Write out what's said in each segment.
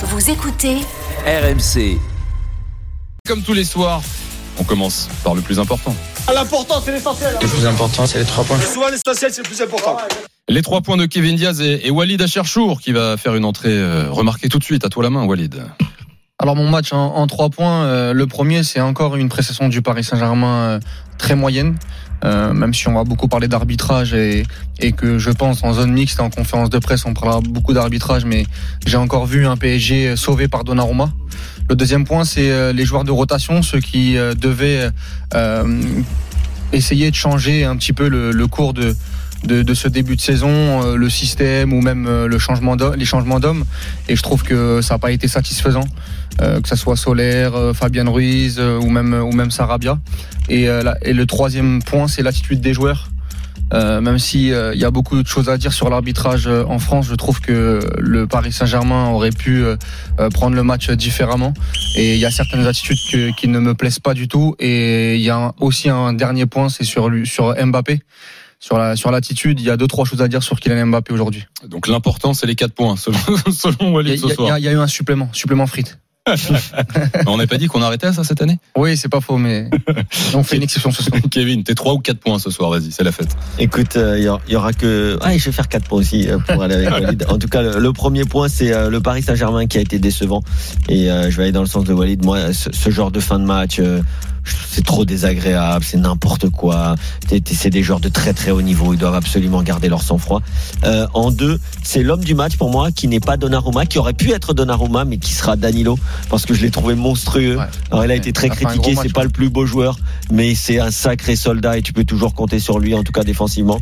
Vous écoutez RMC. Comme tous les soirs, on commence par le plus important. L'important, c'est l'essentiel. Le plus important, c'est les trois points. Souvent, l'essentiel, c'est le plus important. Les trois points de Kevin Diaz et, et Walid Acherchour qui va faire une entrée euh, remarquée tout de suite. À toi la main, Walid. Alors mon match en, trois points, euh, le premier c'est encore une prestation du Paris Saint-Germain euh, très moyenne, euh, même si on va beaucoup parler d'arbitrage et, que je pense en zone mixte, en conférence de presse, on parlera beaucoup d'arbitrage, mais j'ai encore vu un PSG sauvé par Donnarumma. Le deuxième point c'est les joueurs de rotation, ceux qui devaient essayer de changer un petit peu le, cours de de, ce début de saison, le système ou même le changement les changements d'hommes. Et je trouve que ça n'a pas été satisfaisant, euh, que ça soit Solaire, euh, Fabien Ruiz euh, ou même ou même Sarabia. Et, euh, la- et le troisième point, c'est l'attitude des joueurs. Euh, même si euh, il y a beaucoup de choses à dire sur l'arbitrage euh, en France, je trouve que le Paris Saint-Germain aurait pu prendre le match différemment. Et il y a certaines attitudes que- qui ne me plaisent pas du tout. Et il y a un- aussi un dernier point, c'est sur sur Mbappé sur la sur l'attitude, il y a deux trois choses à dire sur Kylian Mbappé aujourd'hui. Donc l'important, c'est les quatre points, selon, selon y, Walid ce y soir. il y a eu un supplément, supplément frites. On n'a pas dit qu'on arrêtait ça cette année? Oui, c'est pas faux, mais on fait une exception ce soir. Kevin, t'es trois ou quatre points ce soir, vas-y, c'est la fête. Écoute, euh, il y, aura- il y aura que. Ah, je vais faire quatre points aussi euh, pour aller avec Walid. En tout cas, le, le premier point, c'est euh, le Paris Saint-Germain qui a été décevant. Et euh, je vais aller dans le sens de Walid. Moi, ce, ce genre de fin de match. C'est trop désagréable, c'est n'importe quoi. C'est des joueurs de très très haut niveau, ils doivent absolument garder leur sang-froid. Euh, en deux, c'est l'homme du match pour moi qui n'est pas Donnarumma, qui aurait pu être Donnarumma, mais qui sera Danilo, parce que je l'ai trouvé monstrueux. Ouais. Alors il a été très critiqué, c'est pas ouais. le plus beau joueur, mais c'est un sacré soldat et tu peux toujours compter sur lui, en tout cas défensivement.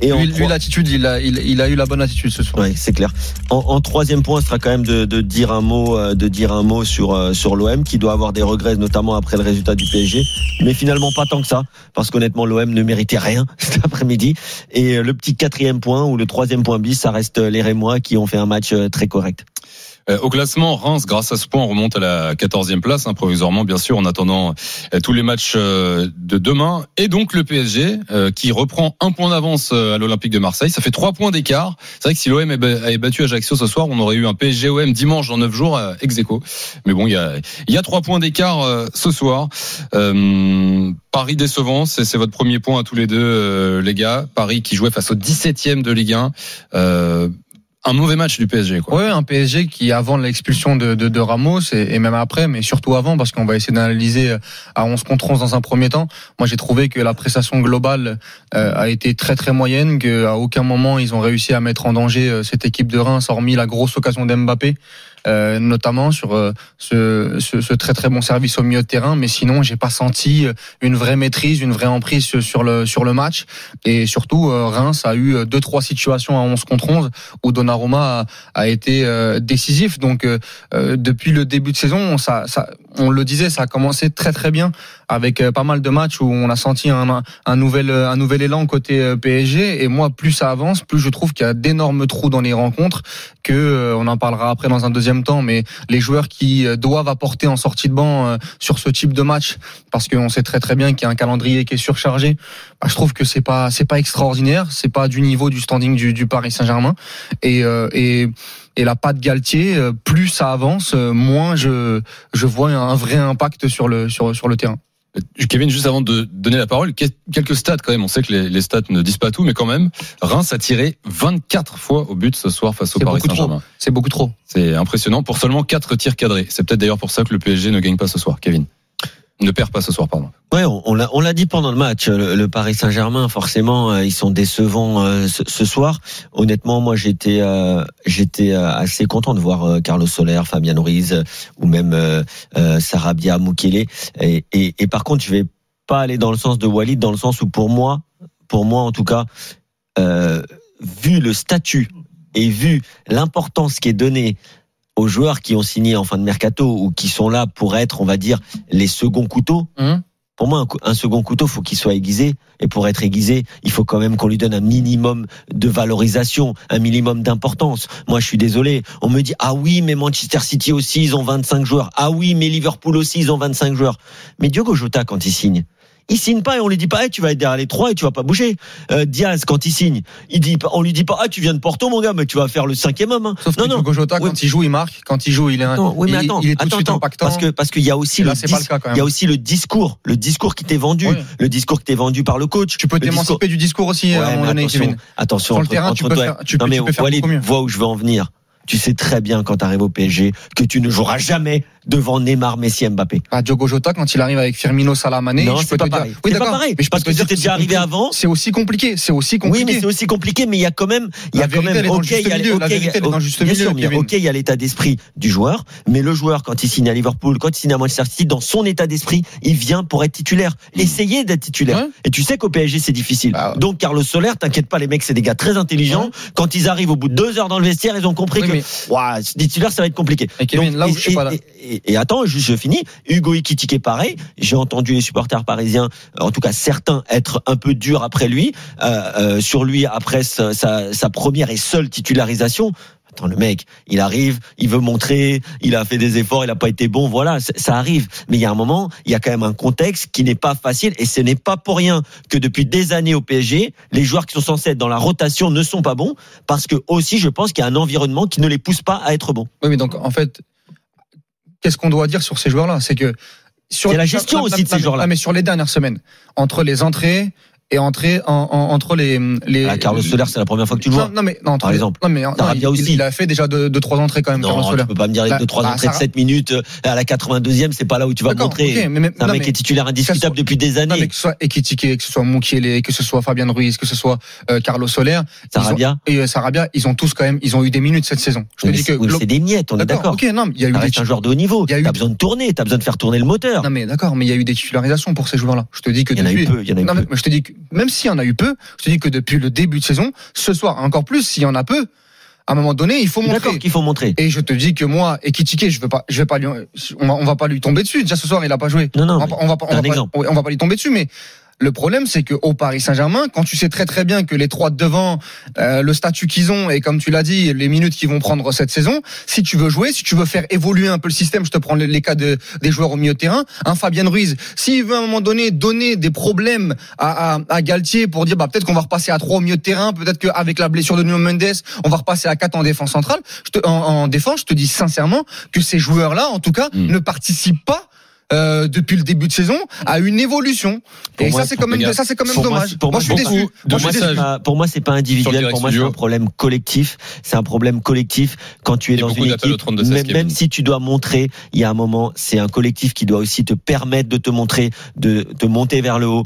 Et Lui, l'attitude, il a, il, il a eu la bonne attitude ce soir. Ouais, c'est clair. En, en troisième point, ce sera quand même de, de dire un mot, euh, de dire un mot sur euh, sur l'OM qui doit avoir des regrets, notamment après le résultat du PSG, mais finalement pas tant que ça, parce qu'honnêtement l'OM ne méritait rien cet après-midi. Et euh, le petit quatrième point ou le troisième point bis, ça reste les Rémois qui ont fait un match euh, très correct. Euh, au classement, Reims, grâce à ce point, remonte à la 14e place, hein, provisoirement, bien sûr, en attendant euh, tous les matchs euh, de demain. Et donc le PSG, qui reprend un point d'avance à l'Olympique de Marseille. Ça fait trois points d'écart. C'est vrai que si l'OM avait battu Ajaccio ce soir, on aurait eu un PSG-OM dimanche dans neuf jours, ex aequo. Mais bon, il y a, y a trois points d'écart ce soir. Paris décevant, c'est votre premier point à tous les deux, les gars. Paris qui jouait face au 17e de Ligue 1. Un mauvais match du PSG, quoi. Ouais, un PSG qui avant l'expulsion de, de, de Ramos et, et même après, mais surtout avant, parce qu'on va essayer d'analyser euh, à 11 contre 11 dans un premier temps. Moi, j'ai trouvé que la prestation globale euh, a été très très moyenne, qu'à aucun moment ils ont réussi à mettre en danger euh, cette équipe de Reims, hormis la grosse occasion d'Mbappé. Euh, notamment sur euh, ce, ce, ce très très bon service au milieu de terrain, mais sinon j'ai pas senti euh, une vraie maîtrise, une vraie emprise sur- le sur le match et surtout euh, Reims a eu euh, deux trois situations à 11 contre 11 où Donnarumma a, a été décisif. Donc depuis le début de saison, ça, ça, on le disait, ça a commencé très très bien avec euh, pas mal de matchs où on a senti un, un nouvel euh, un nouvel élan côté euh, PSG. Et moi, plus ça avance, plus je trouve qu'il y a d'énormes trous dans les rencontres. Que on en parlera après dans un deuxième temps, mais les joueurs qui doivent apporter en sortie de banc sur ce type de match, parce qu'on sait très très bien qu'il y a un calendrier qui est surchargé. Bah, je trouve que c'est pas c'est pas extraordinaire, c'est pas du niveau du standing du, Paris Saint-Germain. Et, et et la patte Galtier, euh, plus ça avance, euh, moins je je vois un vrai impact sur le sur sur le terrain. Euh, Kevin, juste avant de donner la parole, que- quelques stats quand même. On sait que les, stats ne disent pas tout, mais quand même, Reims a tiré 24 fois au but ce soir face au Paris. Saint-Germain. C'est beaucoup trop. C'est impressionnant pour seulement 4 tirs cadrés. C'est peut-être d'ailleurs pour ça que le PSG ne gagne pas ce soir, Kevin. Ne perd pas ce soir, pardon. Ouais, on, on l'a, dit pendant le match. Le, Paris Saint-Germain, forcément, euh, ils sont décevants euh, ce, ce soir. Honnêtement, moi, j'étais, euh, j'étais euh, assez content de voir euh, Carlos Soler, Fabien Ruiz euh, ou même Sarabia, Mukele. Et, et, et par contre, je vais pas aller dans le sens de Walid, dans le sens où pour moi, pour moi en tout cas, vu le statut et vu l'importance qui est donnée aux joueurs qui ont signé en fin de mercato ou qui sont là pour être, on va dire, les seconds couteaux. Hum Pour moi, un second couteau, faut qu'il soit aiguisé. Et pour être aiguisé, il faut quand même qu'on lui donne un minimum de valorisation, un minimum d'importance. Moi, je suis désolé. On me dit, ah oui, mais Manchester City aussi, ils ont 25 joueurs. Ah oui, mais Liverpool aussi, ils ont 25 joueurs. Mais Diogo Jota, quand il signe, Il signe pas et on lui dit pas, Eh, tu vas être derrière les trois et tu vas pas bouger. Euh, Diaz, quand il signe, il dit, pas- on lui dit pas, ah, tu viens de Porto, mon gars, mais tu vas faire le cinquième homme. hein. Sauf non, que non. Oui. quand il joue, il marque. Quand il joue, il est, un- Attends, oui, mais attends, il est tout de attends, suite attends, impactant. parce que parce qu'il y a aussi là, le c'est pas dis- le cas, quand même. il y a aussi le discours, le discours qui t'est vendu, Oui. le discours qui t'est vendu par le coach. tu peux discours- t'émanciper du discours aussi Ouais, à un moment donné, attention, Kevin. attention. Sur le terrain, tu peux faire- tu non peux- mais tu peux faire Walid, mieux. vois où je veux en venir. Tu sais très bien quand tu arrives au PSG que tu ne joueras jamais devant Neymar, Messi, Mbappé. Ah, Diogo Jota, quand il arrive avec Firmino, Salah, Mané, Non, je peux pas te dire. pareil. Oui, C'est pas d'accord. pareil, Mais je peux parce te que dire c'était déjà arrivé avant. C'est aussi compliqué. C'est aussi Oui, compliqué. mais c'est aussi compliqué, mais il y a quand même, il y a quand même, ok, il y a, ok, il y a l'état d'esprit du joueur, mais le joueur, quand il signe à Liverpool, quand il signe à Manchester City, dans son état d'esprit, il vient pour être titulaire. Essayer d'être titulaire. Ouais. Et tu sais qu'au PSG, c'est difficile. Bah, ouais. Donc, Carlos Soler, t'inquiète pas, les mecs, c'est des gars très intelligents. Ouais. Quand ils arrivent au bout de deux heures dans le vestiaire, ils ont compris Oui, que, mais- ouah, titulaire, ça va être compliqué. Et Kevin, Donc, là où et, je suis pas là- et- et- et attends, je, je finis. Hugo Ekitike, pareil. J'ai entendu les supporters parisiens, en tout cas certains, être un peu durs après lui, euh, euh, sur lui après sa, sa- sa première et seule titularisation. Attends, le mec, il arrive, il veut montrer, il a fait des efforts, il n'a pas été bon, voilà, ça arrive. Mais il y a un moment, il y a quand même un contexte qui n'est pas facile, et ce n'est pas pour rien que depuis des années au PSG, les joueurs qui sont censés être dans la rotation ne sont pas bons, parce que aussi, je pense qu'il y a un environnement qui ne les pousse pas à être bons. Oui, mais donc, en fait, qu'est-ce qu'on doit dire sur ces joueurs-là? C'est que. sur- la gestion aussi de ces joueurs-là. mais sur les dernières semaines, entre les entrées et entrées en, en- entre les. les Ah, Carlos Soler, c'est la première fois que tu le non, vois. non, mais non, entre Par les- exemple. Non, mais non, Sarabia il, aussi. il a fait déjà deux, deux trois entrées quand même, Carlos Non, Soler. tu peux pas me dire Bah, deux trois bah, entrées de Sarah- 7 minutes euh, à la 82e, c'est pas là où tu vas montrer. ok, mais- mais- un non, mec mais- qui est titulaire indiscutable depuis des Non, mais années. que ce soit Ekitike, que ce soit Mukiele, que ce soit Fabien Ruiz, que ce soit euh, Carlos Soler, ils ont- Sarabia. et euh, Sarabia, ils ont tous quand même, ils ont eu des minutes cette saison. Je te dis que c'est des miettes, on est d'accord. Ok, non, mais il y a eu un joueur de haut niveau. Il y a eu- T'as besoin de tourner, t'as besoin de faire tourner le moteur. Non mais d'accord, mais il y a eu des titularisations pour ces joueurs-là. Je te dis que Il y en a eu peu, il y en a eu Non, mais peu. je te dis que même s'il y en a eu peu, je te dis que depuis le début de saison, ce soir encore plus, s'il y en a peu, à un moment donné, il faut montrer. D'accord qu'il faut montrer. Et je te dis que moi, Ekitike, je veux pas, je vais pas lui, on va, on va pas lui tomber dessus. Déjà ce soir, il a pas joué. Non, non. on va, on va pas, va on va pas lui tomber dessus, mais le problème, c'est que au Paris Saint-Germain, quand tu sais très très bien que les trois de devant, euh, le statut qu'ils ont et comme tu l'as dit, les minutes qu'ils vont prendre cette saison, si tu veux jouer, si tu veux faire évoluer un peu le système, je te prends les, cas de, des joueurs au milieu de terrain, un Fabien Ruiz, s'il veut à un moment donné donner des problèmes à, à, à Galtier pour dire bah peut-être qu'on va repasser à trois au milieu de terrain, peut-être qu'avec la blessure de Nuno Mendes, on va repasser à quatre en défense centrale, je te, en, en défense, je te dis sincèrement que ces joueurs-là, en tout cas, Mm. ne participent pas. Euh, depuis le début de saison à une évolution Pour et moi, ça c'est quand même ça c'est quand même dommage moi moi, je suis beaucoup déçu Moi, je suis messages. déçu. C'est pas- pour moi, c'est pas individuel. Pour moi, c'est un problème collectif. C'est un problème collectif quand tu es dans une équipe. 32 16, Même, si tu dois montrer, il y a un moment, c'est un collectif qui doit aussi te permettre de te montrer, de te monter vers le haut,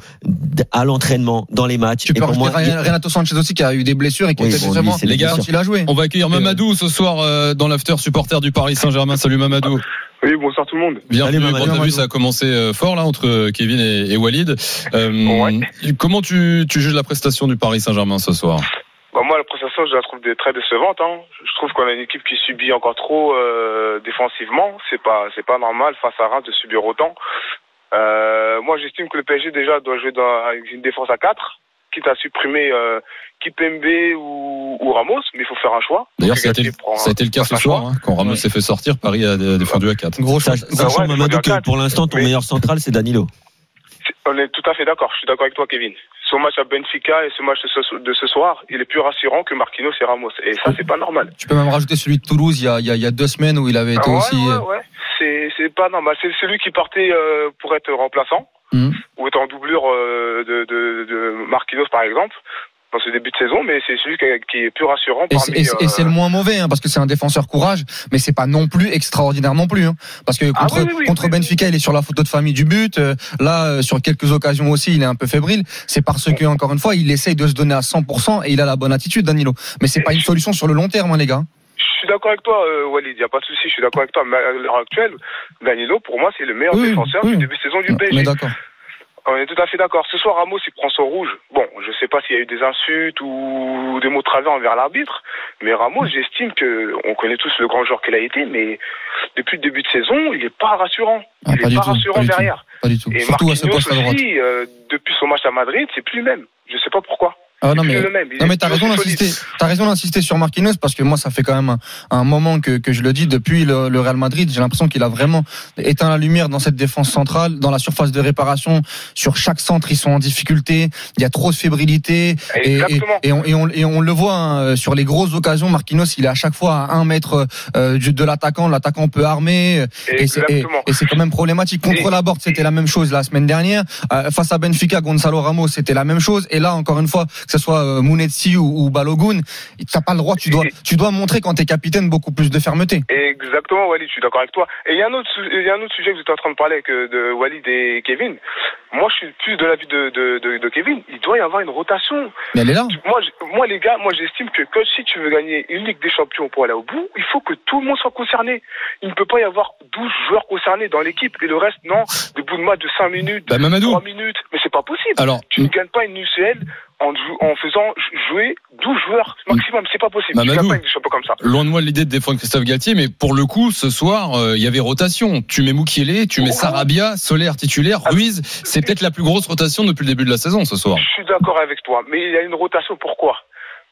à l'entraînement, dans les matchs. tu Et peux pour moi, Renato Sanchez aussi qui a eu des blessures et qui Oui, était bon, les gars, quand il a joué On va accueillir euh, Mamadou ce soir euh, dans l'after supporter du Paris Saint-Germain. Salut Mamadou. Oui, bonsoir tout le monde. Bienvenue. Bon, t'as vu, ça a commencé euh, fort là entre Kevin et, et Walid. Euh, Ouais. Comment tu, tu juges la prestation du Paris Saint-Germain ce soir? Bah, moi, la prestation, je la trouve des- très décevante. Hein. Je trouve qu'on a une équipe qui subit encore trop euh, défensivement. C'est pas, c'est pas normal face à Reims de subir autant. Euh, moi, j'estime que le PSG déjà doit jouer dans avec une défense à 4 quitte à supprimer euh, Kipembe ou, ou Ramos, mais il faut faire un choix. D'ailleurs, ça a été, Galtier prend- ça a été le cas ce soir choix. hein, quand Ramos Ouais. s'est fait sortir. Paris a dé- défendu à 4. gros Sach- change- Sachant, ouais, Mamadou, que pour l'instant, ton Mais- meilleur central, c'est Danilo. On est tout à fait d'accord. Je suis d'accord avec toi, Kevin. Son match à Benfica et ce match de ce, soir, il est plus rassurant que Marquinhos et Ramos. Et ça, c'est pas normal. tu peux même rajouter celui de Toulouse il y a, il y deux semaines où il avait été Ah ouais, aussi ouais, euh, ouais. C'est, c'est pas normal. C'est celui qui partait euh, pour être remplaçant Mhm. ou être en doublure euh, de, de, de Marquinhos, par exemple, dans ce début de saison, mais c'est celui qui, est plus rassurant et, parmi... c'est- et c'est- c'est le euh, moins mauvais hein, parce que c'est un défenseur courage mais c'est pas non plus extraordinaire non plus hein, parce que Ah contre, oui, oui, oui, contre oui. Benfica il est sur la photo de famille du but euh, là euh, sur quelques occasions aussi il est un peu fébrile c'est parce que encore une fois il essaye de se donner à 100% et il a la bonne attitude Danilo mais c'est pas une solution sur le long terme hein, les gars Je suis d'accord avec toi, euh, Walid, il n'y a pas de souci, je suis d'accord avec toi. Mais à l'heure actuelle, Danilo, pour moi, c'est le meilleur Oui, défenseur oui. du début de saison du mais PSG. d'accord On est tout à fait d'accord. Ce soir, Ramos, il prend son rouge. Bon, je sais pas s'il y a eu des insultes ou des mots travers envers l'arbitre, mais Ramos, j'estime que on connaît tous le grand joueur qu'il a été, mais depuis le début de saison, il est pas rassurant. Ah, il pas est du pas tout, rassurant pas tout. derrière. pas du tout Et surtout à ce Marquinhos poste à droite aussi, euh, depuis son match à Madrid, c'est plus le même. Je sais pas pourquoi. Ah, non, mais, le même. Non, mais t'as raison d'insister. T'as raison d'insister sur Marquinhos parce que moi, ça fait quand même un, un moment que, que je le dis depuis le, le Real Madrid. J'ai l'impression qu'il a vraiment éteint la lumière dans cette défense centrale, dans la surface de réparation. Sur chaque centre, ils sont en difficulté. Il y a trop de fébrilité. Et, et, Exactement. et on, et, on, et on le voit hein, sur les grosses occasions. Marquinhos, il est à chaque fois à un mètre euh, de l'attaquant. L'attaquant peut armer. Et c'est, quand même problématique. Contre la Porte, c'était la même chose la semaine dernière. Euh, face à Benfica, Gonzalo Ramos, c'était la même chose. Et là, encore une fois, que ce soit euh, Mounetsi ou, ou Balogun, t'as pas le droit. Tu dois, Et- tu dois montrer quand t'es capitaine beaucoup plus de fermeté. Exactement, Walid, je suis d'accord avec toi. Et il y a un autre, su- il y a un autre sujet que vous êtes en train de parler avec, euh, de Walid et Kevin. Moi, je suis plus de l'avis de, de, de, de Kevin. Il doit y avoir une rotation. Mais elle est là. Moi, moi, les gars, moi, j'estime que, que si tu veux gagner une Ligue des Champions pour aller au bout, il faut que tout le monde soit concerné. Il ne peut pas y avoir 12 joueurs concernés dans l'équipe et le reste, non, de bout de match de 5 minutes, Bah, de Mamadou. 3 minutes. Mais c'est pas possible. Alors, Tu ne gagnes pas une UCL en, jou- en faisant jouer 12 joueurs maximum. C'est pas possible. Tu Mamadou. pas comme ça. Loin de moi l'idée de défendre Christophe Galtier, mais pour le coup, ce soir, euh, il y avait rotation. Tu mets Moukielé, tu mets Ouais. Sarabia, Solaire titulaire, Ah. Ruiz. C'est peut-être la plus grosse rotation depuis le début de la saison ce soir. Je suis d'accord avec toi, mais il y a une rotation. Pourquoi?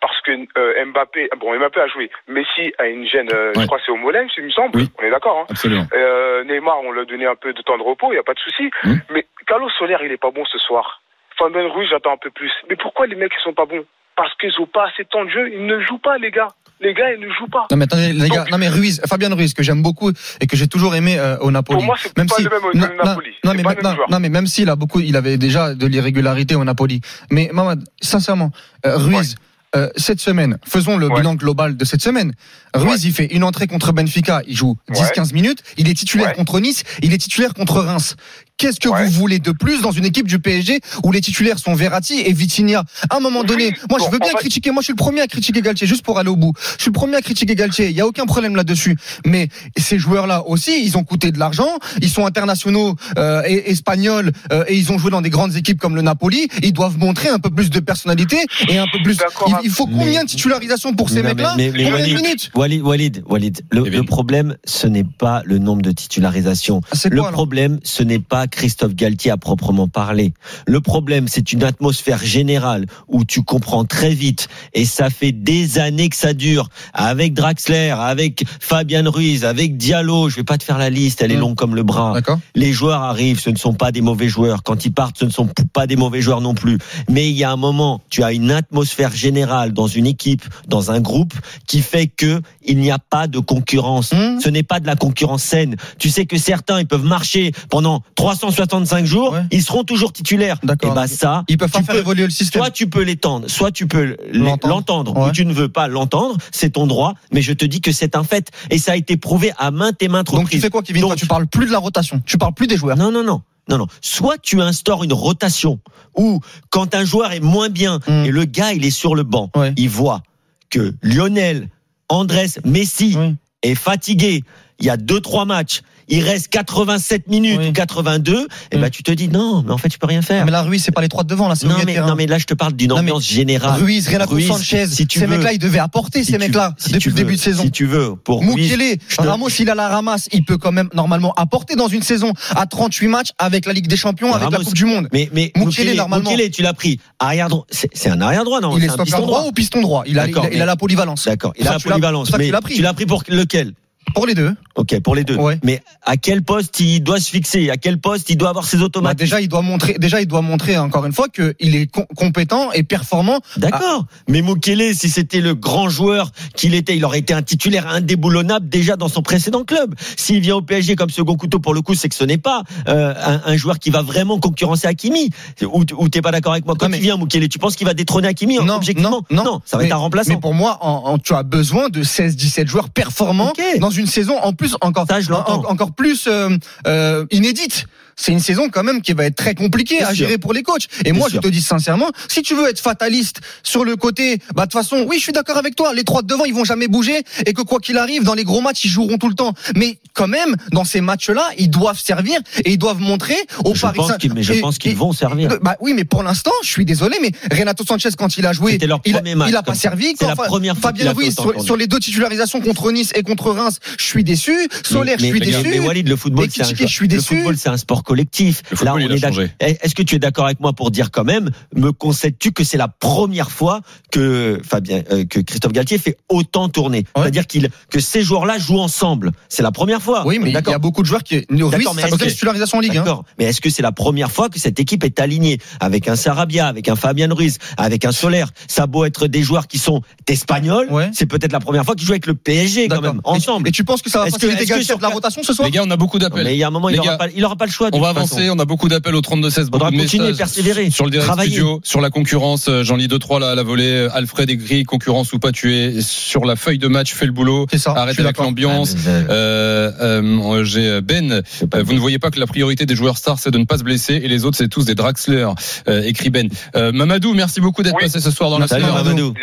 Parce que euh, Mbappé, bon, Mbappé a joué. Messi a une gêne, euh, Ouais. je crois que c'est au mollet, il me semble. Oui. On est d'accord. Hein Absolument. euh, Neymar, on lui a donné un peu de temps de repos, il n'y a pas de souci. Mm. Mais Carlos Soler, il est pas bon ce soir. Fabien Ruiz, j'attends un peu plus. Mais pourquoi les mecs, ils sont pas bons? Parce qu'ils ont pas assez de temps de jeu. Ils ne jouent pas, les gars. Les gars, ils ne jouent pas. Non mais attendez les gars, non mais Ruiz, Fabien Ruiz que j'aime beaucoup et que j'ai toujours aimé euh, au Napoli. Pour moi, c'est même pas si le même au non, Napoli. non, mais même joueur. non mais même s'il a beaucoup, il avait déjà de l'irrégularité au Napoli. Mais Mamad, sincèrement, euh, Ruiz. euh, cette semaine, faisons le Ouais. bilan global de cette semaine. Ruiz, il fait une entrée contre Benfica, il joue 10-15 minutes, il est titulaire contre Nice, il est titulaire contre Reims. Qu'est-ce que Ouais. vous voulez de plus dans une équipe du PSG où les titulaires sont Verratti et Vitinha? À un moment Oui, donné, moi je veux bien fait- critiquer, moi je suis le premier à critiquer Galtier, juste pour aller au bout. Je suis le premier à critiquer Galtier, il y a aucun problème là-dessus. Mais ces joueurs-là aussi, ils ont coûté de l'argent, ils sont internationaux euh, et- espagnols euh, et ils ont joué dans des grandes équipes comme le Napoli. Ils doivent montrer un peu plus de personnalité et un peu plus. Il, il faut Mais- combien de titularisations pour ces mecs-là? Walid, minutes? Walid, Walid, Walid, le, Kevin. le problème, ce n'est pas le nombre de titularisations. Ah, Le quoi problème, ce n'est pas Christophe Galtier à proprement parler. Le problème, c'est une atmosphère générale où tu comprends très vite, et ça fait des années que ça dure, avec Draxler, avec Fabian Ruiz, avec Diallo, je vais pas te faire la liste, elle est longue comme le bras. Les joueurs arrivent, ce ne sont pas des mauvais joueurs. Quand ils partent, ce ne sont pas des mauvais joueurs non plus. Mais il y a un moment, tu as une atmosphère générale dans une équipe, dans un groupe, qui fait que il n'y a pas de concurrence. Mmh. Ce n'est pas de la concurrence saine. Tu sais que certains, ils peuvent marcher pendant 365 jours, Ouais. ils seront toujours titulaires. D'accord. Et bah ça, Ils peuvent pas faire peux- évoluer le système. Soit tu peux l'étendre, soit tu peux L'entendre. Ouais. ou tu ne veux pas l'entendre, c'est ton droit. Mais je te dis que c'est un fait, et ça a été prouvé à maintes et maintes Donc tu reprises. fais quoi, Kevin Donc- Toi, Tu parles plus de la rotation, tu parles plus des joueurs. Non, non, non. Non, non. Soit tu instaures une rotation où, quand un joueur est moins bien Mm. et le gars il est sur le banc, Ouais. il voit que Lionel, Andrés, Messi Oui. est fatigué. Il y a deux trois matchs. Il reste 87 minutes Oui. ou 82. Et Mm. ben tu te dis non, mais en fait tu peux rien faire. Mais là, Ruiz, c'est pas les trois de devant, là, c'est non mais terrain. non mais là je te parle d'une Non, ambiance générale. Ruiz, Renato Sanchez, si tu ces mecs-là, ils devaient apporter Si ces mecs-là si depuis le début de saison. Si tu veux, pour Mukele, je te- Ramos, il a la ramasse, il peut quand même normalement apporter dans une saison à 38 matchs avec la Ligue des Champions, avec la Coupe du Monde. Mais mais Mukele, Mukele, normalement. Mukele, tu l'as pris arrière droit. C'est un arrière droit non il est un piston droit ou piston droit? Il a, la polyvalence. D'accord, il a la polyvalence. tu l'as pris pour lequel? Pour les deux. Ok, pour les deux. Ouais. Mais à quel poste il doit se fixer? À quel poste il doit avoir ses Bah, automates déjà, il doit montrer, déjà, il doit montrer encore une fois qu'il est com- compétent et performant. D'accord. Mais Mukele, si c'était le grand joueur qu'il était, il aurait été un titulaire indéboulonnable déjà dans son précédent club. S'il vient au PSG comme second couteau, pour le coup, c'est que ce n'est pas euh, un, un joueur qui va vraiment concurrencer Hakimi. Ou, ou t'es pas d'accord avec moi? Quand Non, mais- il vient, Mukele, tu penses qu'il va détrôner Hakimi Non, objectivement? non, non. ça va Mais- être un remplaçant. Mais pour moi, en, en- tu as besoin de 16-17 joueurs performants dans une saison en plus encore, Ça, je l'entends. en- encore plus euh, euh, inédite. C'est une saison quand même qui va être très compliquée à gérer pour les coachs. Et moi, je te dis sincèrement, si tu veux être fataliste sur le côté, bah de toute façon, oui, je suis d'accord avec toi. Les trois de devant, ils vont jamais bouger et que quoi qu'il arrive, dans les gros matchs, ils joueront tout le temps. Mais quand même, dans ces matchs-là, ils doivent servir et ils doivent montrer au je Paris pense mais je et- pense qu'ils vont servir. euh, Bah oui, mais pour l'instant, je suis désolé, mais Renato Sanchez quand il a joué, leur il, premier match, il a pas servi. La première Fabien Ruiz sur, les deux titularisations contre Nice et contre Reims, je suis déçu. Solaire, mais, je suis mais, déçu. mais Walid, le football, Et c'est un, critiquer, je suis le déçu. football, c'est un sport collectif. Il a est d'accord. changé. Est-ce que tu es d'accord avec moi pour dire quand même, me concèdes-tu que c'est la première fois que Fabien, euh, que Christophe Galtier fait autant tourner? C'est-à-dire qu'il que ces joueurs-là jouent ensemble. C'est la première fois. Oui, mais il y a beaucoup de joueurs qui. Ruiz, mais que- titularisation en Ligue. Hein. D'accord. Mais est-ce que c'est la première fois que cette équipe est alignée avec un Sarabia, avec un Fabien Ruiz, avec un Solaire Ça a beau être des joueurs qui sont espagnols, Ouais. c'est peut-être la première fois qu'ils jouent avec le PSG quand même, ensemble. Et tu penses que ça va Est-ce que- faciliter Galtier sur de la rotation ce soir? Les gars, on a beaucoup d'appels. Mais il y a un moment, il n'aura pas, il aura pas le choix. On va façon. avancer, on a beaucoup d'appels au 32-16. Faudra beaucoup de continuer, persévérer, Sur le direct travailler. studio, sur la concurrence, j'en lis deux, trois là, à la volée. Alfred écrit, concurrence ou pas, tu es sur la feuille de match, fais le boulot. C'est ça. Arrête avec l'ambiance. Ah, euh, Euh, euh, j'ai Ben. euh, vous ne voyez pas que la priorité des joueurs stars, c'est de ne pas se blesser, et les autres, c'est tous des Draxler. Euh, écrit Ben. Euh, Mamadou, merci beaucoup d'être Oui. passé ce soir dans la Salut semaine. Mamadou.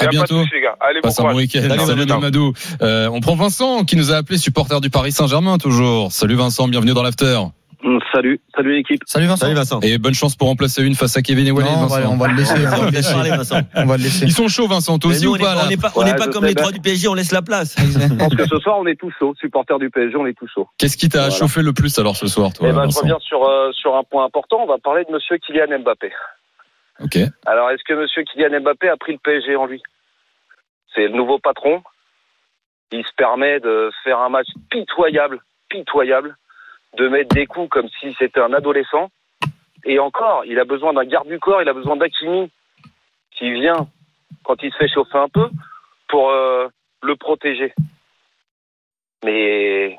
À bientôt. pas de souci, les gars. Allez, bon Passe un bon week-end. Salut. Mamadou. Euh, on prend Vincent qui nous a appelé supporter du Paris Saint-Germain toujours. Salut Vincent, bienvenue dans l'after. Mm, Salut, salut l'équipe. Salut Vincent. Salut Vincent. Et bonne chance pour remplacer une face à Kevin et. Non, on va, Vincent. on va le laisser. On va le Laisse laisser. parler, Vincent. On va le laisser. Ils sont chauds Vincent, toi aussi nous, ou on pas on n'est pas, on Ouais, n'est pas je comme les trois du PSG, on laisse la place. Je pense que ce soir, on est tous chauds. Supporters du PSG, on est tous chauds. Qu'est-ce qui t'a Voilà. chauffé le plus alors ce soir toi Eh ben, je reviens sur, euh, sur un point important. On va parler de monsieur Kylian Mbappé. Ok. Alors, est-ce que monsieur Kylian Mbappé a pris le PSG en lui? C'est le nouveau patron. Il se permet de faire un match pitoyable, pitoyable, de mettre des coups comme si c'était un adolescent. Et encore, il a besoin d'un garde du corps, il a besoin d'Akimi qui vient quand il se fait chauffer un peu pour euh, le protéger. Mais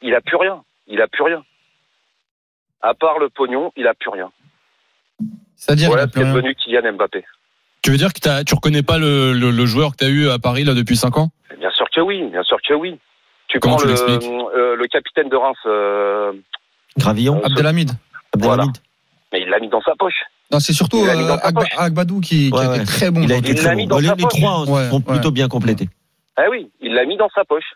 il a plus rien. Il a plus rien. À part le pognon, il a plus rien. C'est-à-dire, Voilà ce qu'est devenu Kylian Mbappé. Tu veux dire que tu reconnais pas le, le, le joueur que tu as eu à Paris là depuis 5 ans? Bien sûr que oui, bien sûr que oui. Tu Comment prends tu le, l'expliques euh, le capitaine de Reims, euh, Gravillon, Abdelhamid. Abdelhamid. mais il l'a mis dans sa poche. Non, c'est surtout euh. Agbadou qui, qui Ouais, a ouais. été très bon. Il a dans été très l'a mis bon. dans Les, les poche. trois Ouais, sont ouais. plutôt bien complétés. Ah oui, il l'a mis dans sa poche.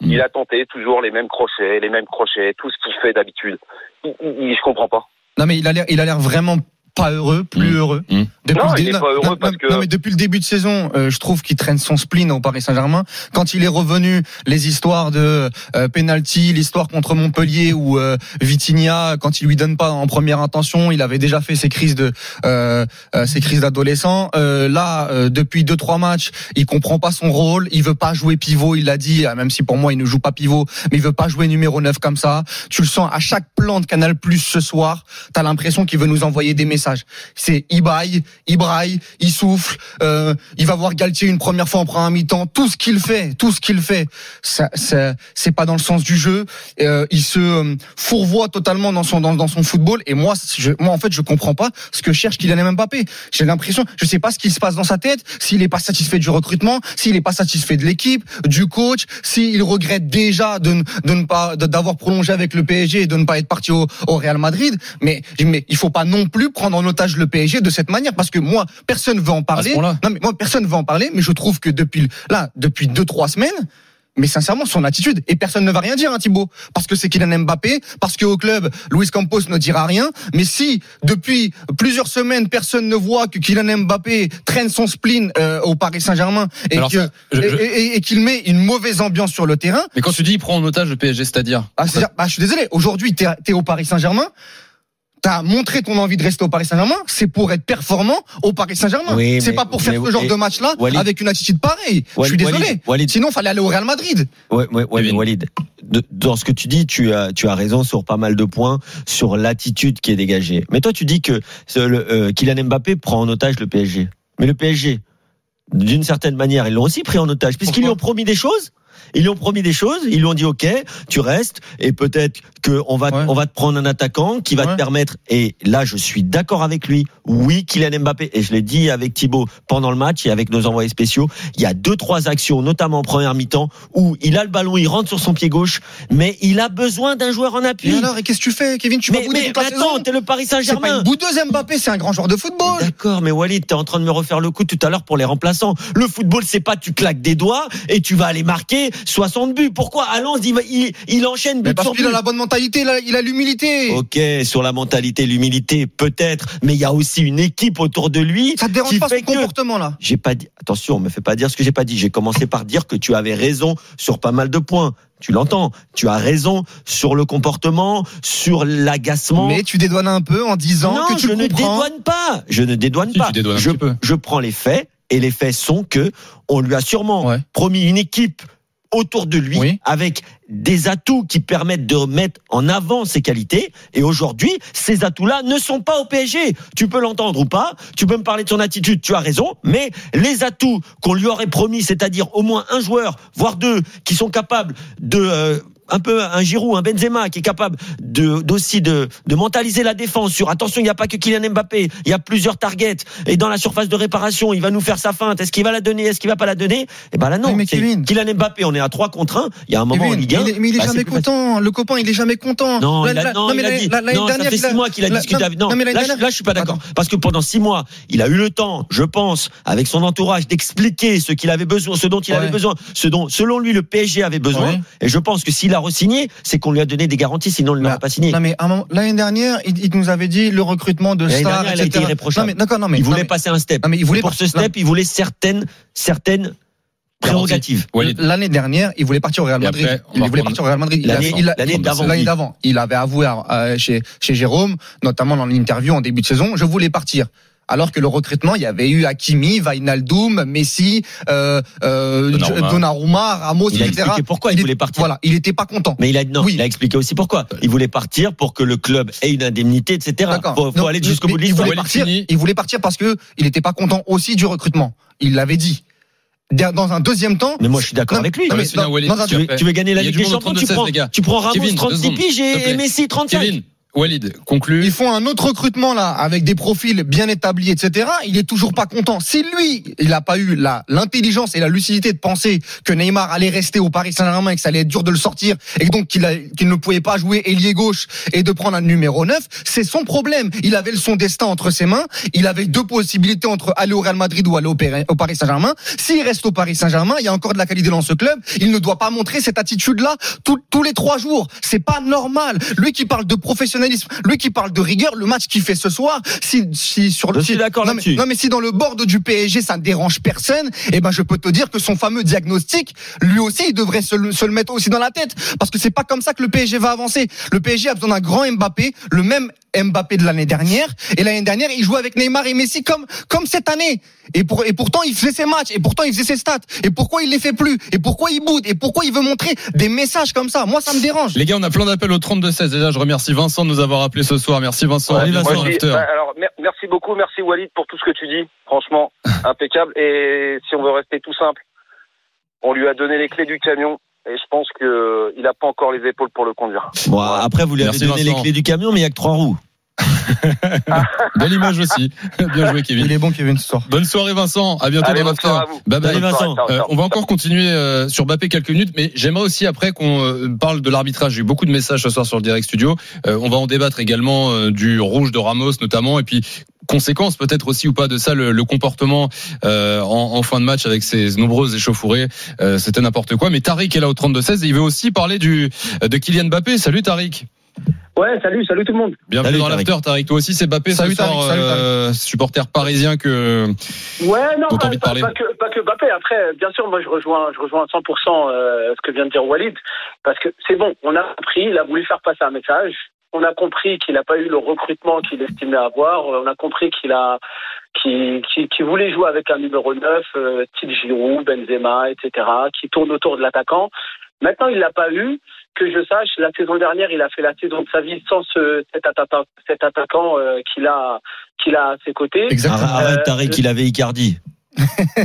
Il a tenté toujours les mêmes crochets, les mêmes crochets, tout ce qu'il fait d'habitude. Je comprends pas. Non, mais il a l'air, il a l'air vraiment pas heureux, plus Mmh. heureux. Mmh. Depuis Non, le il dé- est pas heureux non, parce non, que- non, mais depuis le début de saison, euh, je trouve qu'il traîne son spleen au Paris Saint-Germain. Quand il est revenu, les histoires de euh, penalty, l'histoire contre Montpellier ou euh, Vitinha, quand il lui donne pas en première intention, il avait déjà fait ses crises de euh, euh, ses crises d'adolescent. Euh, là, euh, depuis deux trois matchs, il comprend pas son rôle, il veut pas jouer pivot, il l'a dit, euh, même si pour moi il ne joue pas pivot, mais il veut pas jouer numéro 9 comme ça. Tu le sens à chaque plan de Canal Plus ce soir, t'as l'impression qu'il veut nous envoyer des messages. C'est il baille, il braille, il souffle, euh, il va voir Galtier une première fois en première mi-temps. Tout ce qu'il fait, tout ce qu'il fait, ça, ça- c'est pas dans le sens du jeu. Euh, il se euh, fourvoie totalement dans son dans, son football. Et moi, moi en fait, je comprends pas ce que cherche Kylian Mbappé. J'ai l'impression, je sais pas ce qui se passe dans sa tête. S'il est pas satisfait du recrutement, s'il est pas satisfait de l'équipe, du coach, s'il regrette déjà de, de ne pas d'avoir prolongé avec le PSG et de ne pas être parti au, au Real Madrid. Mais mais il faut pas non plus prendre en otage le PSG de cette manière parce que moi, personne veut en parler. Non mais moi personne veut en parler, mais je trouve que depuis là, depuis deux trois semaines, mais sincèrement son attitude et personne ne va rien dire, hein, Thibaut, parce que c'est Kylian Mbappé, parce qu'au club Luis Campos ne dira rien. Mais si depuis plusieurs semaines personne ne voit que Kylian Mbappé traîne son spleen euh, au Paris Saint-Germain et je- qu'il met une mauvaise ambiance sur le terrain, Mais quand tu dis il prend en otage le PSG, c'est-à-dire ah, bah, je suis désolé. Aujourd'hui, t'es, t'es au Paris Saint-Germain. T'as montré ton envie de rester au Paris Saint-Germain. C'est pour être performant au Paris Saint-Germain. Oui, c'est pas pour faire ce genre de match-là Walid- avec une attitude pareille. je suis Walid- désolé. Walid- Sinon, fallait aller au Real Madrid. Ouais, ouais, mais Walid, de- dans ce que tu dis, tu as, tu as raison sur pas mal de points, sur l'attitude qui est dégagée. Mais toi, tu dis que ce- le, euh, Kylian Mbappé prend en otage le PSG. Mais le PSG, d'une certaine manière, ils l'ont aussi pris en otage, puisqu'ils lui ont promis des choses. Ils lui ont promis des choses, ils lui ont dit OK, tu restes et peut-être que on va Ouais. on va te prendre un attaquant qui va Ouais. te permettre et là je suis d'accord avec lui. Oui, Kylian Mbappé et je l'ai dit avec Thibaut pendant le match et avec nos envoyés spéciaux, il y a deux trois actions notamment en première mi-temps où il a le ballon, il rentre sur son pied gauche mais il a besoin d'un joueur en appui. Et alors, et qu'est-ce que tu fais, Kevin? Tu vas bouder mais toute la attends, t'es le Paris C'est pas Saint-Germain. une boudeuse Mbappé, c'est un grand joueur de football. D'accord, mais Walid, t'es en train de me refaire le coup tout à l'heure pour les remplaçants. Le football, c'est pas tu claques des doigts et tu vas aller marquer 60 buts. Pourquoi à Lens, il, il, il enchaîne but parce sur qu'il a la bonne mentalité, il a- il a l'humilité. Ok, sur la mentalité, l'humilité, peut-être, mais il y a aussi une équipe autour de lui. Ça te dérange qui pas fait son que- comportement là? J'ai pas dit. Attention, me fais pas dire ce que j'ai pas dit. J'ai commencé par dire que tu avais raison sur pas mal de points. Tu l'entends. Tu as raison sur le comportement, sur l'agacement. Mais tu dédouanes un peu en disant non, que tu je le ne comprends. dédouane pas. Je ne dédouane Si, pas. tu dédouanes un je, petit peu. je prends les faits et les faits sont que on lui a sûrement Ouais. promis une équipe autour de lui Oui. avec des atouts qui permettent de mettre en avant ses qualités et aujourd'hui ces atouts-là ne sont pas au PSG. Tu peux l'entendre ou pas, tu peux me parler de son attitude, tu as raison, mais les atouts qu'on lui aurait promis, c'est-à-dire au moins un joueur, voire deux, qui sont capables de euh, un peu un Giroud, un Benzema qui est capable de d'aussi de, de mentaliser la défense sur attention, il n'y a pas que Kylian Mbappé, il y a plusieurs targets et dans la surface de réparation, il va nous faire sa feinte, est-ce qu'il va la donner, est-ce qu'il va pas la donner? Eh ben là non, Oui, mais Kevin. Kylian Mbappé, on est à 3 contre 1, il y a un moment en Kevin, Ligue 1. mais il est, mais il est bah, jamais plus facile. content. Le copain, il est jamais content. Non, La- il a, la- non, mais il a dit. la- non, ça dernière, fait il a- six mois qu'il a discuté non, avec. Non, non, mais là, je- dernière- là, je suis pas d'accord. Parce que pendant six mois, il a eu le temps, je pense, avec son entourage, d'expliquer ce qu'il avait besoin, ce dont il avait besoin, ce dont, selon lui, le PSG avait besoin. Ouais. Et je pense que s'il a re-signé, c'est qu'on lui a donné des garanties, sinon il Mais- n'aurait pas signé. Non mais à l'année dernière, il, il nous avait dit le recrutement de stars, dernière, il a été etc. irréprochable. Non mais non mais il voulait mais- passer un step. non, mais il voulait pour ce step, il voulait certaines, certaines prérogatives. Walid. L'année dernière, il voulait partir au Real Madrid. après, il voulait partir au Real Madrid. Il L'année- d'avant, il avait avoué euh, chez, chez Jérôme, notamment dans l'interview en début de saison, je voulais partir. Alors que le recrutement, il y avait eu Hakimi, Wijnaldum, Messi, euh, euh, Donnarumma. Donnarumma, Ramos, Il a etc. expliqué pourquoi il voulait partir. Voilà, il était pas content. Mais il a, non, Oui. il a expliqué aussi pourquoi. Il voulait partir pour que le club ait une indemnité, etc. D'accord. Faut, faut aller jusqu'au bout de mais il l'histoire. voulait partir. Il voulait partir parce que il était pas content aussi du recrutement. Il l'avait dit. Dans un deuxième temps. Mais moi, je suis d'accord avec lui. non, mais dans- Walid, dans un- tu veux, tu veux gagner la Il Ligue des Champions, tu 32-16, prends, tu prends Ramos Kevin, deux 36 secondes, piges et, Messi 35. Kevin, Walid, conclu. Ils font un autre recrutement là avec des profils bien établis, etc. Il est toujours pas content. Si lui, il n'a pas eu l'intelligence et la lucidité de penser que Neymar allait rester au Paris Saint-Germain et que ça allait être dur de le sortir et donc qu'il ne pouvait pas jouer ailier gauche et de prendre un numéro 9, c'est son problème. Il avait son destin entre ses mains. Il avait deux possibilités entre aller au Real Madrid ou aller au Paris Saint-Germain. S'il reste au Paris Saint-Germain, il y a encore de la qualité dans ce club. Il ne doit pas montrer cette attitude-là tous- tous les trois jours. C'est pas normal. Lui qui parle de professionnalisme, lui qui parle de rigueur, le match qu'il fait ce soir, si, si sur le Je suis si- d'accord non, mais- non mais si dans le board du PSG ça ne dérange personne, eh ben je peux te dire que son fameux diagnostic, lui aussi il devrait se le, se le mettre aussi dans la tête. Parce que c'est pas comme ça que le PSG va avancer. Le PSG a besoin d'un grand Mbappé, le même Mbappé de l'année dernière et l'année dernière il jouait avec Neymar et Messi comme comme cette année. Et pour et pourtant il faisait ses matchs et pourtant il faisait ses stats. Et pourquoi il les fait plus? Et pourquoi il boude? Et pourquoi il veut montrer des messages comme ça? Moi ça me dérange. Les gars, on a plein d'appels au 32-16. Déjà, je remercie Vincent de nous avoir appelé ce soir. Merci Vincent. Ouais, Moi, dis- bah, alors, mer- merci beaucoup, merci Walid pour tout ce que tu dis. Franchement, impeccable. Et si on veut rester tout simple, on lui a donné les clés du camion. Et je pense que il a pas encore les épaules pour le conduire. Bon, après, vous lui avez Merci, donné les clés du camion, mais il y a que trois roues. Belle image aussi. Bien joué, Kevin. Il est bon Kevin ce soir. Bonne soirée, Vincent. À bientôt Allez, dans. Bye bye. Vincent. Euh, on va encore continuer euh, sur Mbappé quelques minutes, mais j'aimerais aussi après qu'on euh, parle de l'arbitrage. J'ai eu beaucoup de messages ce soir sur le direct studio. Euh, on va en débattre également euh, du rouge de Ramos notamment, et puis conséquence peut-être aussi ou pas de ça le, le comportement euh, en, en fin de match avec ces nombreuses échauffourées. Euh, C'était n'importe quoi. Mais Tariq est là au 32-16 et il veut aussi parler du de Kylian Mbappé. Salut Tariq. Ouais, salut, salut tout le monde. Bienvenue Salut, dans l'after, Tariq. Toi aussi, c'est Mbappé Salut, ce soir, Tariq, salut, euh, supporter parisien que. Ouais, non, pas, envie de pas- parler. pas que, pas que Mbappé. Après, bien sûr, moi je rejoins, je rejoins à 100% euh, ce que vient de dire Walid, parce que c'est bon, on a compris, il a voulu faire passer un message. On a compris qu'il n'a pas eu le recrutement qu'il estimait avoir. On a compris qu'il a, qu'il qu'il- qu'il voulait jouer avec un numéro 9, euh, type Giroud, Benzema, etc., qui tourne autour de l'attaquant. Maintenant, il l'a pas eu. Que je sache, la saison dernière, il a fait la saison de sa vie sans ce, cet, attaquant, cet attaquant euh, qu'il a, qu'il a à ses côtés. Exactement. Arrête, Euh, Tariq, il avait Icardi.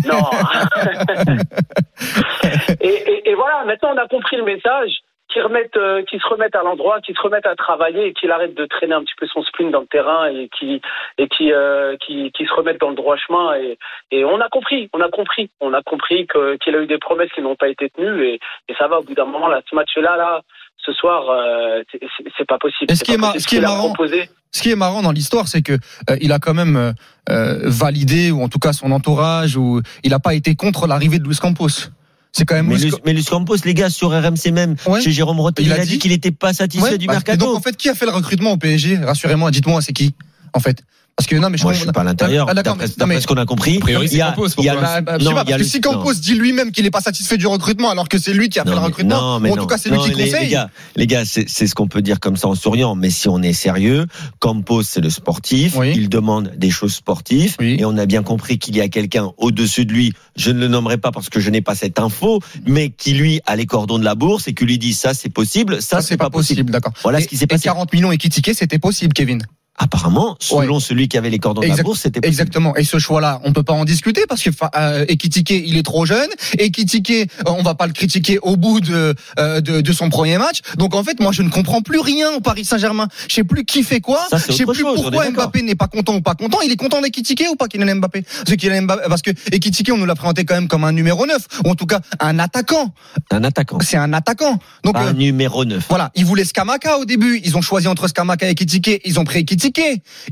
Non. et, et, et voilà, maintenant on a compris le message. Remettent, euh, qu'ils se remettent à l'endroit, qu'ils se remettent à travailler et qu'il arrête de traîner un petit peu son sprint dans le terrain et qui et qui, euh, qui qui se remettent dans le droit chemin et, et on a compris, on a compris, on a compris que qu'il a eu des promesses qui n'ont pas été tenues et, et ça va au bout d'un moment là, ce match-là là, ce soir, euh, c'est- pas possible. Et ce C'est qui est pas mar- possible ce qui est marrant, proposé. Ce qui est marrant dans l'histoire, c'est que il a quand même validé, ou en tout cas son entourage, ou il n'a pas été contre l'arrivée de Luis Campos. C'est quand même Mais, mais Campos, les gars, sur RMC même, Ouais. chez Jérôme Rotten, Il il, a dit- dit qu'il n'était pas satisfait Ouais, du bah, et mercato. donc en fait, qui a fait le recrutement au PSG Rassurez-moi, dites-moi, c'est qui en fait? Parce que non, mais je Moi, je suis pas à l'intérieur. Ah, d'accord, mais- ce qu'on a compris, priori, il y a, Campos, il y a Bah, bah, je non, sais pas, parce que si. Campos dit lui-même qu'il n'est pas satisfait du recrutement, alors que c'est lui qui a fait Non, le recrutement, non, mais ou en non. tout cas c'est lui qui les, conseille. Les gars, les gars, c'est c'est ce qu'on peut dire comme ça en souriant. Mais si on est sérieux, Campos, c'est le sportif. Oui. Il demande des choses sportives. Oui. Et on a bien compris qu'il y a quelqu'un au-dessus de lui. Je ne le nommerai pas parce que je n'ai pas cette info, mais qui lui a les cordons de la bourse et qui lui dit ça c'est possible, ça, ça c'est pas possible, d'accord. Voilà Et- ce qui s'est passé. 40 millions équitiqués, c'était possible, Kevin? Apparemment, selon celui qui avait les cordons de la bourse, c'était. Exactement. Et ce choix-là, on peut pas en discuter parce que euh, Ekitike, il est trop jeune. Ekitike, euh, on va pas le critiquer au bout de, euh, de de son premier match. Donc en fait, moi, je ne comprends plus rien au Paris Saint-Germain. Je sais plus qui fait quoi. Ça, Je sais plus chose, pourquoi. Mbappé n'est pas content ou pas content. Il est content d'Ekitike ou pas Kylian Mbappé? Parce que Mbappé, parce que Ekitike, on nous l'a présenté quand même comme un numéro 9 ou en tout cas un attaquant. Un attaquant. C'est un attaquant. Donc Pas euh, un numéro 9. voilà, ils voulaient Skamaka au début. Ils ont choisi entre Skamaka et Ekitike. Ils ont pris Ekitike.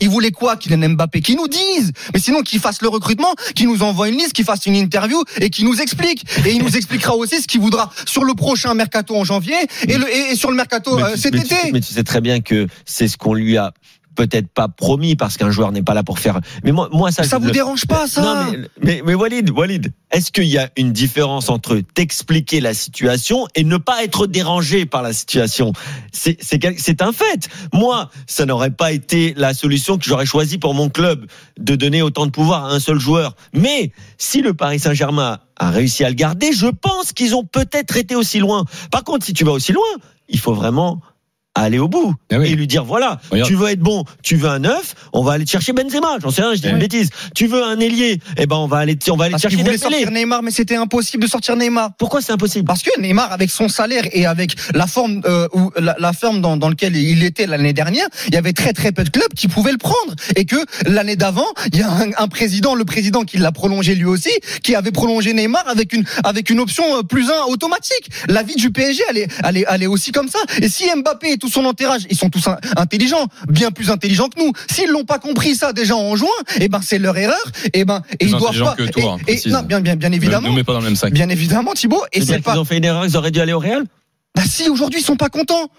Ils voulaient quoi Kylian Mbappé Qu'ils nous disent. Mais sinon, qu'ils fassent le recrutement, qu'ils nous envoient une liste, qu'ils fassent une interview et qu'ils nous expliquent. Et il nous expliquera aussi ce qu'il voudra sur le prochain mercato en janvier et, le, et, et sur le mercato Mais euh, tu- cet mais été. tu- mais tu sais très bien que c'est ce qu'on lui a peut-être pas promis parce qu'un joueur n'est pas là pour faire. Mais moi, moi ça. ça vous le- dérange pas, ça Non, mais, mais, mais Walid, Walid, est-ce qu'il y a une différence entre t'expliquer la situation et ne pas être dérangé par la situation? C'est c'est un fait. Moi, ça n'aurait pas été la solution que j'aurais choisie pour mon club de donner autant de pouvoir à un seul joueur. Mais si le Paris Saint-Germain a réussi à le garder, je pense qu'ils ont peut-être été aussi loin. Par contre, si tu vas aussi loin, il faut vraiment aller au bout Ah oui. et lui dire voilà Regarde. tu veux être bon tu veux un neuf on va aller te chercher Benzema j'en sais rien je dis Ouais. une bêtise tu veux un ailier eh ben on va aller on va aller te Parce chercher sortir Neymar, mais c'était impossible de sortir Neymar. pourquoi c'est impossible? Parce que Neymar, avec son salaire et avec la forme euh, ou la, la forme dans, dans laquelle il était l'année dernière, il y avait très très peu de clubs qui pouvaient le prendre. Et que l'année d'avant, il y a un, un président, le président qui l'a prolongé lui aussi, qui avait prolongé Neymar avec une avec une option euh, plus un automatique. La vie du PSG, elle est, elle est, elle est aussi comme ça. Et si Mbappé et tout son entourage, ils sont tous in- intelligents, bien plus intelligents que nous. S'ils l'ont pas compris ça déjà en juin, eh ben c'est leur erreur. Et ben et Plus ils doivent pas. que toi, et, non, bien bien bien Ne évidemment. nous mets pas dans le même sac. Bien évidemment, Thibaut. Et c'est pas. qu'ils ont fait une erreur ils auraient dû aller au Real? Bah si, aujourd'hui, ils sont pas contents.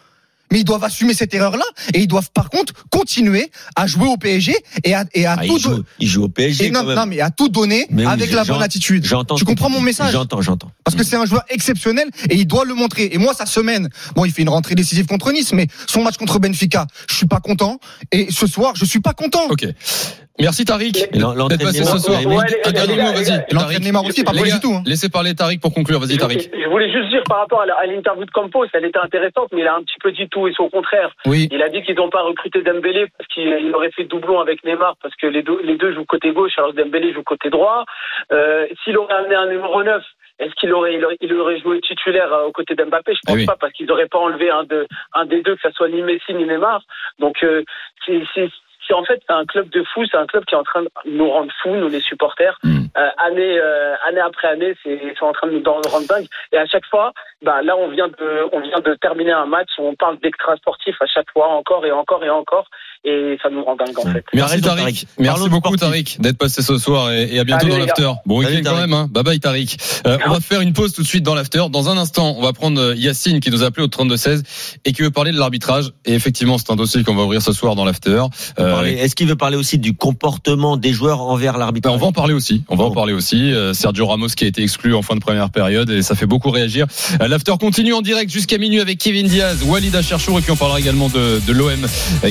Mais ils doivent assumer cette erreur-là et ils doivent par contre continuer à jouer au PSG et à, et à Ah, tout ils, jouent, ils jouent au PSG et non, quand même non, mais à tout donner Mais avec la bonne attitude. j'entends Tu comprends mon message? j'entends j'entends Parce que c'est un joueur exceptionnel et il doit le montrer. Et moi, sa semaine, bon, il fait une rentrée décisive contre Nice, mais son match contre Benfica, je suis pas content. Et ce soir, je suis pas content. Ok. Merci Tariq. L'entraînement, ce l'entraînement aussi, pas du tout. hein. Laissez parler Tariq pour conclure. Vas-y, Tariq. Je voulais juste dire par rapport à l'interview de Campos, elle était intéressante, mais il a un petit peu dit tout et son contraire. Oui. Il a dit qu'ils n'ont pas recruté Dembélé parce qu'il il aurait fait doublon avec Neymar parce que les deux, les deux jouent côté gauche alors que Dembélé joue côté droit. Euh, S'il aurait amené un numéro 9, est-ce qu'il aurait, il aurait, il aurait joué titulaire euh, aux côtés d'Mbappé? Je pense Eh oui. pas parce qu'ils n'auraient pas enlevé un, de, un des deux, que ce soit ni Messi ni Neymar. Donc euh, c'est c'est- en fait un club de fous, c'est un club qui est en train de nous rendre fous, nous les supporters. Mm. Euh, année, euh, année après année, c'est c'est en train de nous en rendre dingue. Et à chaque fois, bah, là on vient de, on vient de terminer un match, on parle d'extra sportif à chaque fois, encore et encore et encore, et ça nous rend dingue en fait. Merci Tariq. Merci beaucoup. Tariq d'être passé ce soir et, et à bientôt Allez, dans l'after. Bon week-end quand Tariq. même. Hein. Bye bye Tariq. Euh, on va faire une pause tout de suite dans l'after. Dans un instant, on va prendre euh, Yacine qui nous a appelé au 32-16 et qui veut parler de l'arbitrage. Et effectivement, c'est un dossier qu'on va ouvrir ce soir dans l'after. Euh, Est-ce qu'il veut parler aussi du comportement des joueurs envers l'arbitre Ben, on va en parler aussi. On va en Bon. parler aussi. Euh, Sergio Ramos qui a été exclu en fin de première période et ça fait beaucoup réagir. Euh, L'after continue en direct jusqu'à minuit avec Kevin Diaz, Walid Acharchour et puis on parlera également de, de l'OM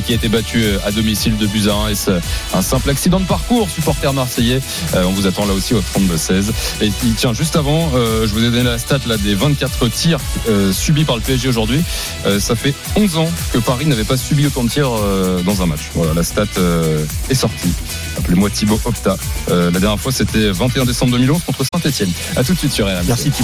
qui a été battu euh, à domicile de buts à 1. Est-ce un simple accident de parcours, supporter marseillais Euh, On vous attend là aussi au 32-16. Et tiens, juste avant, euh, je vous ai donné la stat là des 24 tirs subis par le PSG aujourd'hui. Ça fait 11 ans que Paris n'avait pas subi autant de tirs dans un match. Voilà, la stat est sortie. Appelez-moi Thibaut Opta. La dernière fois, c'était 21 décembre 2011 contre Saint-Etienne. À tout de suite sur. Merci Thibaut.